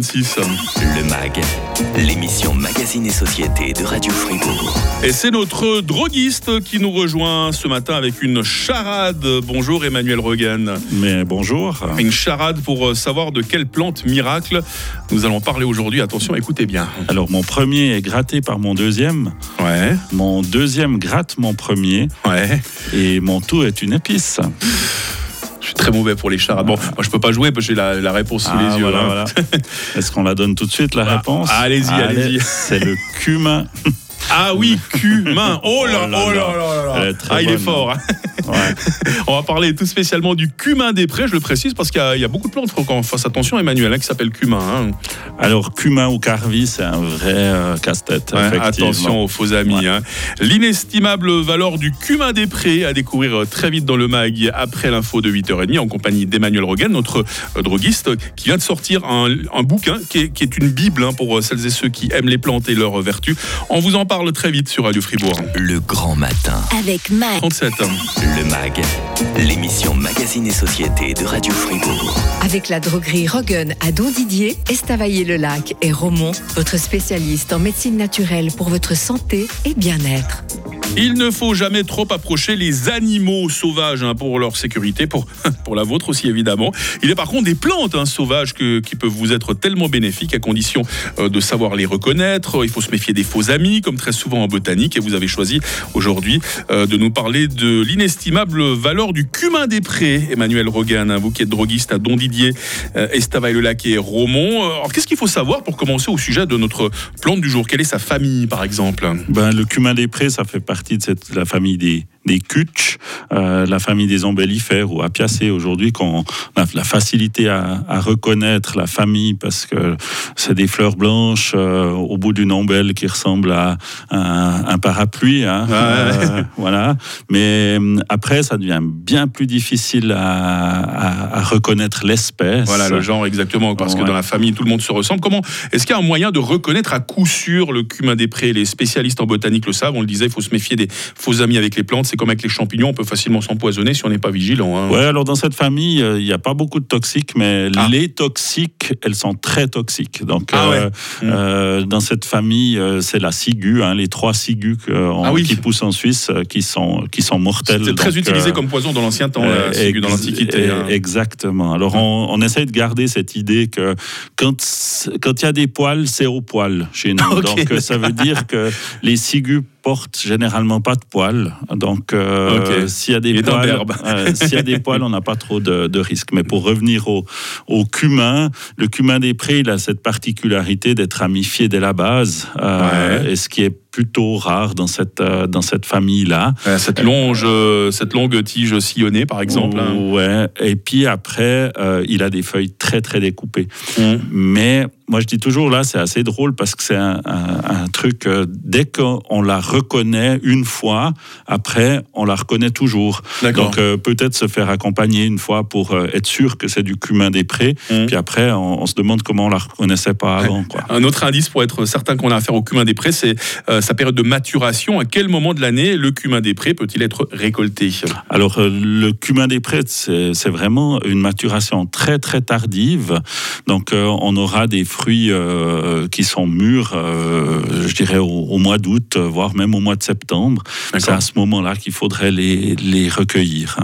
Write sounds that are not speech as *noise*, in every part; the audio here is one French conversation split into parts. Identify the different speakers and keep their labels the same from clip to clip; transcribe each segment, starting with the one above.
Speaker 1: Le MAG, l'émission Magazine et Société de Radio Fribourg.
Speaker 2: Et c'est notre droguiste qui nous rejoint ce matin avec une charade. Bonjour Emmanuel Regan.
Speaker 3: Mais bonjour.
Speaker 2: Une charade pour savoir de quelle plante miracle nous allons parler aujourd'hui. Attention, écoutez bien.
Speaker 3: Alors mon premier est gratté par mon deuxième.
Speaker 2: Ouais.
Speaker 3: Mon deuxième gratte mon premier.
Speaker 2: Ouais.
Speaker 3: Et mon tout est une épice.
Speaker 2: Très mauvais pour les charades. Bon, moi je peux pas jouer parce que j'ai la, la réponse sous
Speaker 3: Ah,
Speaker 2: les yeux.
Speaker 3: voilà,
Speaker 2: hein.
Speaker 3: voilà. *laughs* Est-ce qu'on la donne tout de suite la
Speaker 2: Ah,
Speaker 3: réponse?
Speaker 2: allez-y, allez-y.
Speaker 3: C'est le cumin. *laughs*
Speaker 2: Ah oui, cumin. *laughs* Oh là,
Speaker 3: Oh là
Speaker 2: oh là
Speaker 3: là.
Speaker 2: là là
Speaker 3: très
Speaker 2: Ah, il est fort. hein.
Speaker 3: Ouais.
Speaker 2: On va parler tout spécialement du cumin des prés, je le précise, parce qu'il y, a- il y a beaucoup de plantes, il faut qu'on fasse attention, Emmanuel, hein, qui s'appelle cumin. hein.
Speaker 3: Alors cumin ou carvi, c'est un vrai euh, casse-tête.
Speaker 2: Ouais, attention aux faux amis. hein. L'inestimable valeur du cumin des prés à découvrir euh, très vite dans le mag après l'info de 8h30 en compagnie d'Emmanuel Rogan, notre euh, droguiste, qui vient de sortir un, un bouquin qui est, qui est une bible hein, pour celles et ceux qui aiment les plantes et leurs vertus. On vous en parle très vite sur Radio Fribourg.
Speaker 1: Le grand matin.
Speaker 4: Avec Mac.
Speaker 2: 37. hein.
Speaker 1: Le MAG, l'émission Magazine et Société de Radio Fribourg.
Speaker 4: Avec la droguerie Rogan à Don Didier, Estavayer-le-Lac et Romont, votre spécialiste en médecine naturelle pour votre santé et bien-être.
Speaker 2: Il ne faut jamais trop approcher les animaux sauvages hein, pour leur sécurité, pour, *laughs* pour la vôtre aussi évidemment. Il y a par contre des plantes hein, sauvages que- qui peuvent vous être tellement bénéfiques à condition euh, de savoir les reconnaître. Il faut se méfier des faux amis, comme très souvent en botanique. Et vous avez choisi aujourd'hui euh, de nous parler de l'inestimable valeur du cumin des prés. Emmanuel Rogan, hein, vous qui êtes droguiste à Don Didier, euh, Estavayer-le-Lac et Romont. Euh, Alors qu'est-ce qu'il faut savoir pour commencer au sujet de notre plante du jour? Quelle est sa famille par exemple?
Speaker 3: Ben, le cumin des prés, ça fait partie de cette, la famille des, des cutches, euh, la famille des ombellifères ou apiacées aujourd'hui, qu'on a la facilité à, à reconnaître la famille parce que c'est des fleurs blanches euh, au bout d'une ombelle qui ressemble à un, un parapluie. hein.
Speaker 2: Ouais.
Speaker 3: Euh, voilà. Mais après, ça devient bien plus difficile à, reconnaître l'espèce.
Speaker 2: Voilà le genre exactement, parce que dans la famille tout le monde se ressemble. Comment est-ce qu'il y a un moyen de reconnaître à coup sûr le cumin des prés? Les spécialistes en botanique le savent. On le disait, il faut se méfier des faux amis avec les plantes. C'est comme avec les champignons, on peut facilement s'empoisonner si on n'est pas vigilant. hein.
Speaker 3: Ouais, alors dans cette famille, euh, il n'y a pas beaucoup de toxiques, mais
Speaker 2: Ah.
Speaker 3: les toxiques, elles sont très toxiques. Donc,
Speaker 2: Ah ouais.
Speaker 3: euh, euh, dans cette famille, euh, c'est la ciguë, hein, les trois ciguës
Speaker 2: Ah oui.
Speaker 3: qui poussent en Suisse, euh, qui sont, qui sont mortelles.
Speaker 2: C'était très
Speaker 3: Donc,
Speaker 2: utilisé
Speaker 3: euh,
Speaker 2: comme poison dans l'ancien temps, la
Speaker 3: euh,
Speaker 2: ciguë, dans l'Antiquité.
Speaker 3: euh,
Speaker 2: hein.
Speaker 3: Exactement. Alors, on, on essaye de garder cette idée que quand quand il y a des poils, c'est au poil chez nous. *laughs* Donc, euh, ça veut dire que les ciguës portent généralement pas de poils. Donc, euh, s'il y a des
Speaker 2: Et
Speaker 3: poils, *laughs* euh, s'il y a des poils, on n'a pas trop de, de risques. Mais pour revenir au, au cumin, le cumin des prés, il a cette particularité d'être ramifié dès la base, euh,
Speaker 2: Ouais.
Speaker 3: et ce qui est plutôt rare dans cette, euh, dans cette famille-là.
Speaker 2: Euh, Cette longe, euh, cette longue tige sillonnée, par exemple. hein.
Speaker 3: Ouais. Et puis après, euh, il a des feuilles très très découpées.
Speaker 2: Hum.
Speaker 3: Mais moi je dis toujours là, c'est assez drôle parce que c'est un, un- un truc. euh, dès qu'on la reconnaît une fois, après on la reconnaît toujours. Donc euh, peut-être se faire accompagner une fois pour euh, être sûr que c'est du cumin des prés.
Speaker 2: Hum.
Speaker 3: Puis après, on, on se demande comment on la reconnaissait pas avant. Quoi.
Speaker 2: Un autre indice pour être certain qu'on a affaire au cumin des prés, c'est euh, sa période de maturation. À quel moment de l'année le cumin des prés peut-il être récolté?
Speaker 3: Alors, euh, le cumin des prés, c'est vraiment une maturation très, très tardive. Donc, euh, on aura des fruits euh, qui sont mûrs, euh, je dirais, au, au mois d'août, voire même au mois de septembre. C'est à ce moment-là qu'il faudrait les, les recueillir.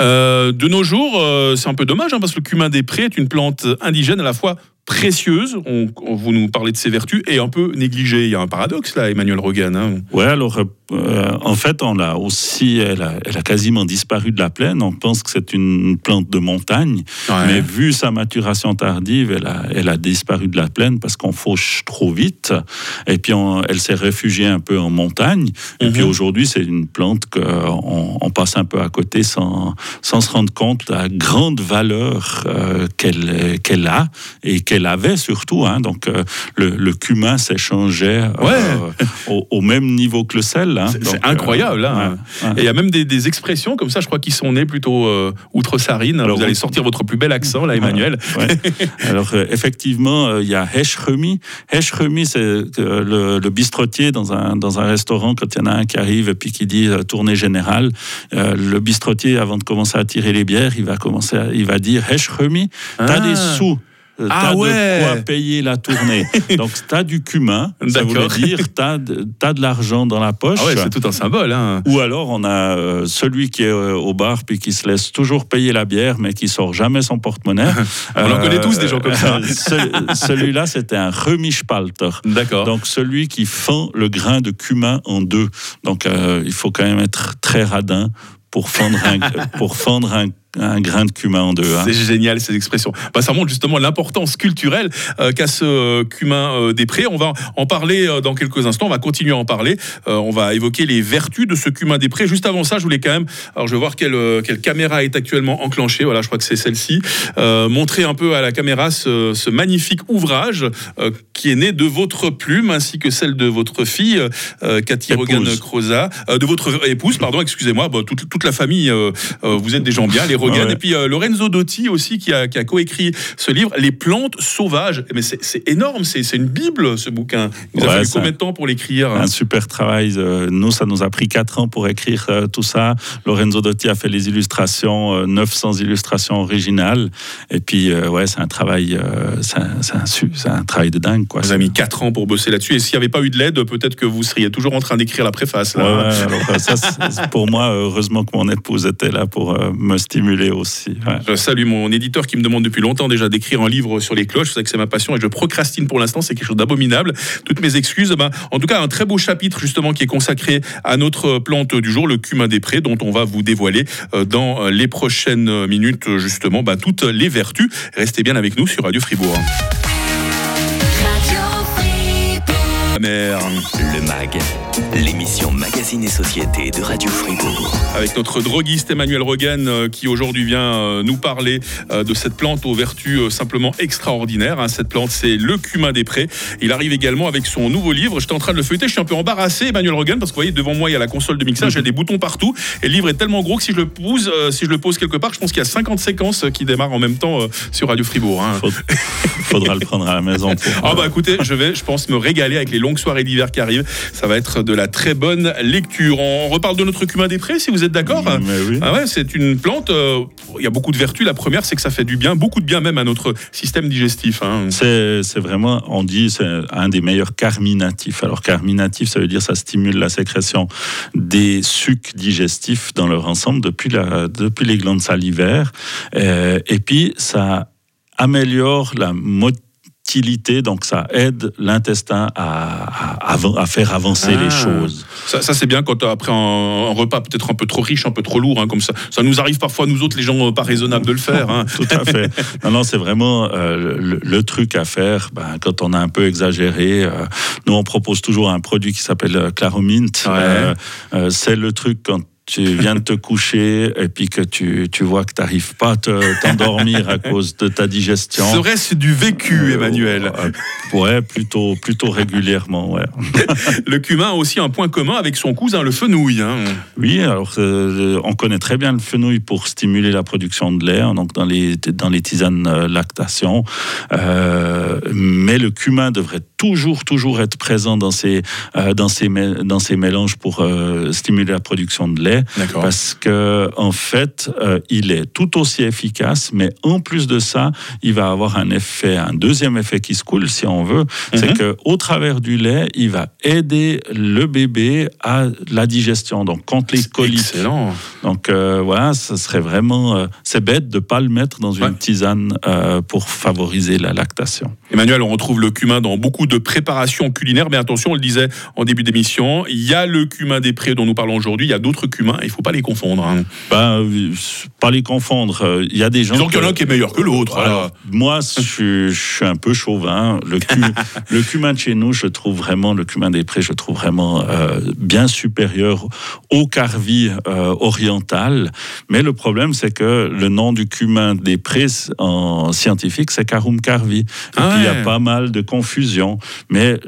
Speaker 2: Euh, de nos jours, c'est un peu dommage hein, parce que le cumin des prés est une plante indigène à la fois précieuse, on, on- vous nous parlez de ses vertus, et un peu négligée. Il y a un paradoxe là, Emmanuel Rogan. hein.
Speaker 3: Ouais, alors, euh, euh, en fait, on l'a aussi, elle a, elle a quasiment disparu de la plaine. On pense que c'est une plante de montagne.
Speaker 2: Ouais.
Speaker 3: Mais vu sa maturation tardive, elle a, elle a disparu de la plaine parce qu'on fauche trop vite. Et puis, on- elle s'est réfugiée un peu en montagne. Et
Speaker 2: Mhm.
Speaker 3: puis, aujourd'hui, c'est une plante qu'on on passe un peu à côté sans, sans se rendre compte de la grande valeur euh, qu'elle qu'elle a et qu'elle avait surtout. hein. Donc, euh, le, le cumin s'échangeait euh, au, au même niveau que le sel. hein.
Speaker 2: C'est-
Speaker 3: euh,
Speaker 2: incroyable, hein.
Speaker 3: ouais, ouais.
Speaker 2: Et il y a même des, des expressions comme ça, je crois, qui sont nées plutôt outre-sarine. Vous allez sortir votre plus bel accent, là, Emmanuel.
Speaker 3: Ouais. *laughs* Alors effectivement, il y a Hechremi. Hechremi, c'est le, le bistrotier dans un, dans un restaurant, quand il y en a un qui arrive et puis qui dit tournée générale, le bistrotier, avant de commencer à tirer les bières, il va, commencer à- il va dire Hechremi, t'as
Speaker 2: Ah.
Speaker 3: des sous
Speaker 2: Ah
Speaker 3: t'as
Speaker 2: ouais.
Speaker 3: de quoi payer la tournée. *laughs* Donc, t'as du cumin, ça
Speaker 2: D'accord.
Speaker 3: dire t'as de, t'as de l'argent dans la poche.
Speaker 2: Ah ouais, c'est tout un symbole. Hein.
Speaker 3: Ou alors on a euh, celui qui est euh, au bar puis qui se laisse toujours payer la bière mais qui sort jamais son porte-monnaie. Euh, *laughs*
Speaker 2: On en connaît tous des gens comme ça. *laughs*
Speaker 3: ce- Celui-là c'était un remispalter.
Speaker 2: D'accord.
Speaker 3: Donc celui qui fend le grain de cumin en deux. Donc euh, il faut quand même être très radin pour fendre un, pour fendre un, un grain de cumin en deux. hein.
Speaker 2: C'est génial ces expressions. Bah, ça montre justement l'importance culturelle euh, qu'a ce euh, cumin euh, des prés. On va en parler dans quelques instants. On va continuer à en parler. On va évoquer les vertus de ce cumin des prés. Juste avant ça, je voulais quand même. Alors, je vais voir quelle, quelle caméra est actuellement enclenchée. Voilà, je crois que c'est celle-ci. Montrer un peu à la caméra ce, ce magnifique ouvrage qui est né de votre plume ainsi que celle de votre fille, Cathy. Rogan Croza, de votre épouse, pardon, excusez-moi. Bah, toute, toute la famille, vous êtes des gens bien, les Rogan.
Speaker 3: Ouais, ouais.
Speaker 2: Et puis euh, Lorenzo Dotti aussi qui a, qui a coécrit ce livre, Les plantes sauvages. Mais c'est énorme, c'est une bible ce bouquin. Vous a
Speaker 3: Ouais,
Speaker 2: fallu combien de temps pour l'écrire
Speaker 3: Un super travail. Euh, Nous, ça nous a pris quatre ans pour écrire euh, tout ça. Lorenzo Dotti a fait les illustrations, euh, 900 illustrations originales. Et puis, euh, ouais, c'est un travail, euh, c'est un, un un travail de dingue, quoi.
Speaker 2: Vous avez mis 4 ans pour bosser là-dessus. Et s'il n'y avait pas eu de l'aide, peut-être que vous seriez toujours en train d'écrire la préface.
Speaker 3: Ouais,
Speaker 2: Là.
Speaker 3: ouais, alors, ça, c'est- pour moi, heureusement que mon épouse était là pour euh, me stimuler aussi. ouais.
Speaker 2: Je salue mon éditeur qui me demande depuis longtemps déjà d'écrire un livre sur les cloches. C'est que c'est ma passion et je procrastine pour l'instant. C'est quelque chose d'abominable. Toutes mes excuses. Ben, en tout cas, un très beau chapitre justement qui est consacré à notre plante du jour, le cumin des prés, dont on va vous dévoiler euh, dans les prochaines minutes justement ben, toutes les vertus. Restez bien avec nous sur Radio Fribourg. Mer.
Speaker 1: Le MAG, l'émission Magazine et Société de Radio Fribourg.
Speaker 2: avec notre droguiste Emmanuel Rogan euh, qui aujourd'hui vient euh, nous parler euh, de cette plante aux vertus simplement extraordinaires. hein. Cette plante, c'est le cumin des prés. Il arrive également avec son nouveau livre. J'étais en train de le feuilleter, je suis un peu embarrassé, Emmanuel Rogan, parce que vous voyez, devant moi, il y a la console de mixage, il y a des boutons partout. Et le livre est tellement gros que si je le pose, si je le pose quelque part, je pense qu'il y a 50 séquences qui démarrent en même temps sur Radio Fribourg. hein.
Speaker 3: Faud- faudra le prendre à la maison. Pour,
Speaker 2: Ah bah écoutez, je vais, je pense, me régaler avec les longues soirées d'hiver qui arrivent. Ça va être de la très bonne lecture. On reparle de notre cumin des prés, si vous êtes d'accord.
Speaker 3: Oui.
Speaker 2: Ah ouais, c'est une plante. euh, Il y a beaucoup de vertus. La première, c'est que ça fait du bien, beaucoup de bien même à notre système digestif. hein.
Speaker 3: C'est vraiment, on dit, c'est un des meilleurs carminatifs. Alors, carminatif, ça veut dire ça stimule la sécrétion des sucs digestifs dans leur ensemble depuis, la, depuis les glandes salivaires. Euh, et puis, ça améliore la donc ça aide l'intestin à, à, avan- à faire avancer
Speaker 2: Ah.
Speaker 3: les choses.
Speaker 2: Ça, ça, c'est bien quand euh, après un, un repas peut-être un peu trop riche, un peu trop lourd, hein, comme ça. Ça nous arrive parfois nous autres, les gens euh, pas raisonnables de le faire. hein. *laughs*
Speaker 3: Tout à fait. *laughs* Non, non, c'est vraiment euh, le, le truc à faire ben, quand on a un peu exagéré. euh, nous, on propose toujours un produit qui s'appelle Claromint.
Speaker 2: Ouais.
Speaker 3: Euh, c'est le truc quand tu viens de te coucher et puis que tu, tu vois que tu n'arrives pas à te- t'endormir à cause de ta digestion.
Speaker 2: Serait-ce du vécu,
Speaker 3: Euh,
Speaker 2: Emmanuel
Speaker 3: euh, Ouais, plutôt, plutôt régulièrement, ouais.
Speaker 2: Le cumin a aussi un point commun avec son cousin, le fenouil. hein.
Speaker 3: Oui, alors euh, on connaît très bien le fenouil pour stimuler la production de lait, hein, donc dans les, dans les tisanes euh, lactation. Euh, mais le cumin devrait toujours, toujours être présent dans ces, euh, dans ces, dans ces mélanges pour euh, stimuler la production de lait. Parce que en fait, euh, il est tout aussi efficace, mais en plus de ça, il va avoir un effet, un deuxième effet qui se coule, si on veut, c'est
Speaker 2: Mhm.
Speaker 3: que au travers du lait, il va aider le bébé à la digestion. Donc contre les coliques.
Speaker 2: Excellent.
Speaker 3: Donc euh, voilà, ce serait vraiment, euh, c'est bête de pas le mettre dans une
Speaker 2: Ouais.
Speaker 3: tisane pour favoriser la lactation.
Speaker 2: Emmanuel, on retrouve le cumin dans beaucoup de préparations culinaires, mais attention, on le disait en début d'émission, il y a le cumin des prés dont nous parlons aujourd'hui, il y a d'autres cumins, il ne faut pas les confondre. hein.
Speaker 3: Euh, pas les confondre. Euh, Il y a des gens.
Speaker 2: Disons qu'il y en a
Speaker 3: que-
Speaker 2: un qui est meilleur que l'autre.
Speaker 3: Moi, je, suis- je suis un peu chauvin. Le, cu- *laughs* le cumin de chez nous, je trouve vraiment, le cumin des prés, je trouve vraiment euh, bien supérieur au carvi euh, oriental. Mais le problème, c'est que le nom du cumin des prés en scientifique, c'est Carum carvi.
Speaker 2: Ah
Speaker 3: il y a pas mal de confusion. Mais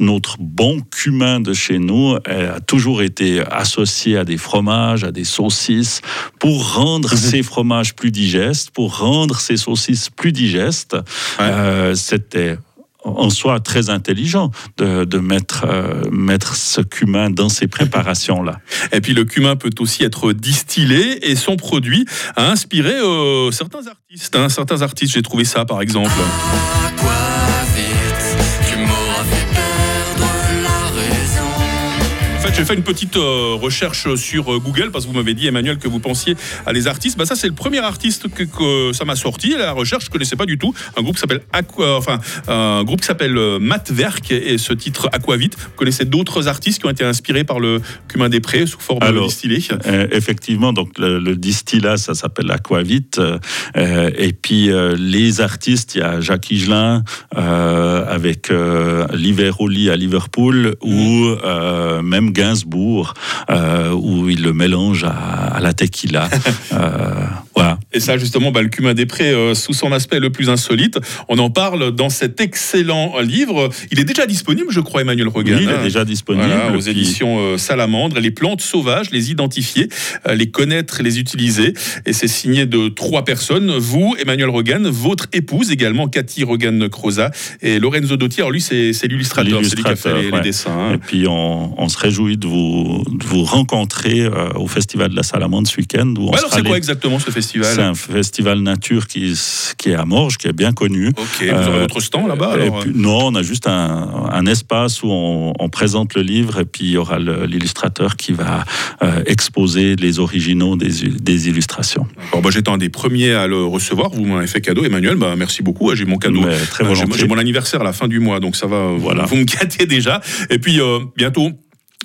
Speaker 3: notre bon cumin de chez nous elle a toujours été associé à des fromages, à des saucisses, pour rendre
Speaker 2: Mhm.
Speaker 3: ces fromages plus digestes, pour rendre ces saucisses plus digestes. Euh, C'était en soi très intelligent de, de mettre, euh, mettre ce cumin dans ces préparations-là. *laughs*
Speaker 2: Et puis le cumin peut aussi être distillé et son produit a inspiré euh, certains artistes. hein. certains artistes, j'ai trouvé ça par exemple. J'ai fait une petite euh, recherche sur euh, Google parce que vous m'avez dit, Emmanuel, que vous pensiez à les artistes. Bah, ça, c'est le premier artiste que, que ça m'a sorti. La recherche, je connaissais pas du tout. Un groupe qui s'appelle Aqua, enfin, un groupe qui s'appelle euh, Matwerk et ce titre Aquavit. Vous connaissez d'autres artistes qui ont été inspirés par le cumin des prés sous forme
Speaker 3: Alors,
Speaker 2: distillée?
Speaker 3: Euh, effectivement, donc le, le distillat, ça s'appelle aquavit. euh, euh, et puis euh, les artistes, il y a Jacques Higelin euh, avec euh, lit à Liverpool ou euh, même Gainsbourg euh, où il le mélange à, à la tequila. *laughs* Euh, voilà.
Speaker 2: Et ça, justement, bah, le cumin des prés, euh, sous son aspect le plus insolite, on en parle dans cet excellent livre. Il est déjà disponible, je crois, Emmanuel Regan.
Speaker 3: Oui, il
Speaker 2: hein.
Speaker 3: est déjà disponible.
Speaker 2: Voilà, aux éditions euh, Salamandre, les plantes sauvages, les identifier, euh, les connaître, les utiliser. Et c'est signé de trois personnes. Vous, Emmanuel Rogan, votre épouse également, Cathy Rogan-Croza, et Lorenzo Dotti. Alors lui, c'est l'illustrateur, c'est lui qui a fait les, dessins. hein.
Speaker 3: Et puis on, on se réjouit de vous, de vous rencontrer au Festival de la Salamande ce week-end.
Speaker 2: Ouais, alors c'est quoi exactement ce festival
Speaker 3: un festival nature qui, est à Morges, qui est bien connu.
Speaker 2: Ok, vous aurez
Speaker 3: Euh,
Speaker 2: votre stand là-bas alors
Speaker 3: puis- non, on a juste un, un espace où on, on présente le livre et puis il y aura l'illustrateur qui va euh, exposer les originaux des, illustrations.
Speaker 2: Bon, bah, J'étais un des premiers à le recevoir. Vous m'avez fait cadeau, Emmanuel. Bah, merci beaucoup. J'ai mon cadeau.
Speaker 3: Très
Speaker 2: Euh, j'ai- mon anniversaire à la fin du mois, donc ça va.
Speaker 3: Voilà.
Speaker 2: Vous me gâtez déjà. Et puis euh, bientôt.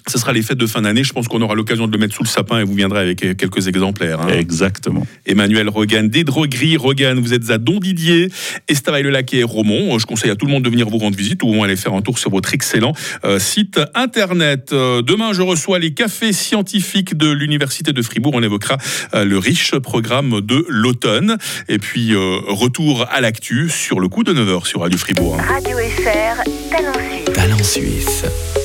Speaker 2: Ce sera les fêtes de fin d'année. Je pense qu'on aura l'occasion de le mettre sous le sapin et vous viendrez avec euh, quelques exemplaires. hein.
Speaker 3: Exactement.
Speaker 2: Emmanuel Rogan, des drogueries Rogan, vous êtes à Don Didier, Estavayer-le-Lac et Romont. Euh, Je conseille à tout le monde de venir vous rendre visite ou au moins aller faire un tour sur votre excellent euh, site internet. Euh, demain, je reçois les cafés scientifiques de l'Université de Fribourg. On évoquera euh, le riche programme de l'automne. Et puis, euh, retour à l'actu sur le coup de 9h sur Radio Fribourg.
Speaker 5: Radio FR, Talent Suisse.
Speaker 1: Talent suisse.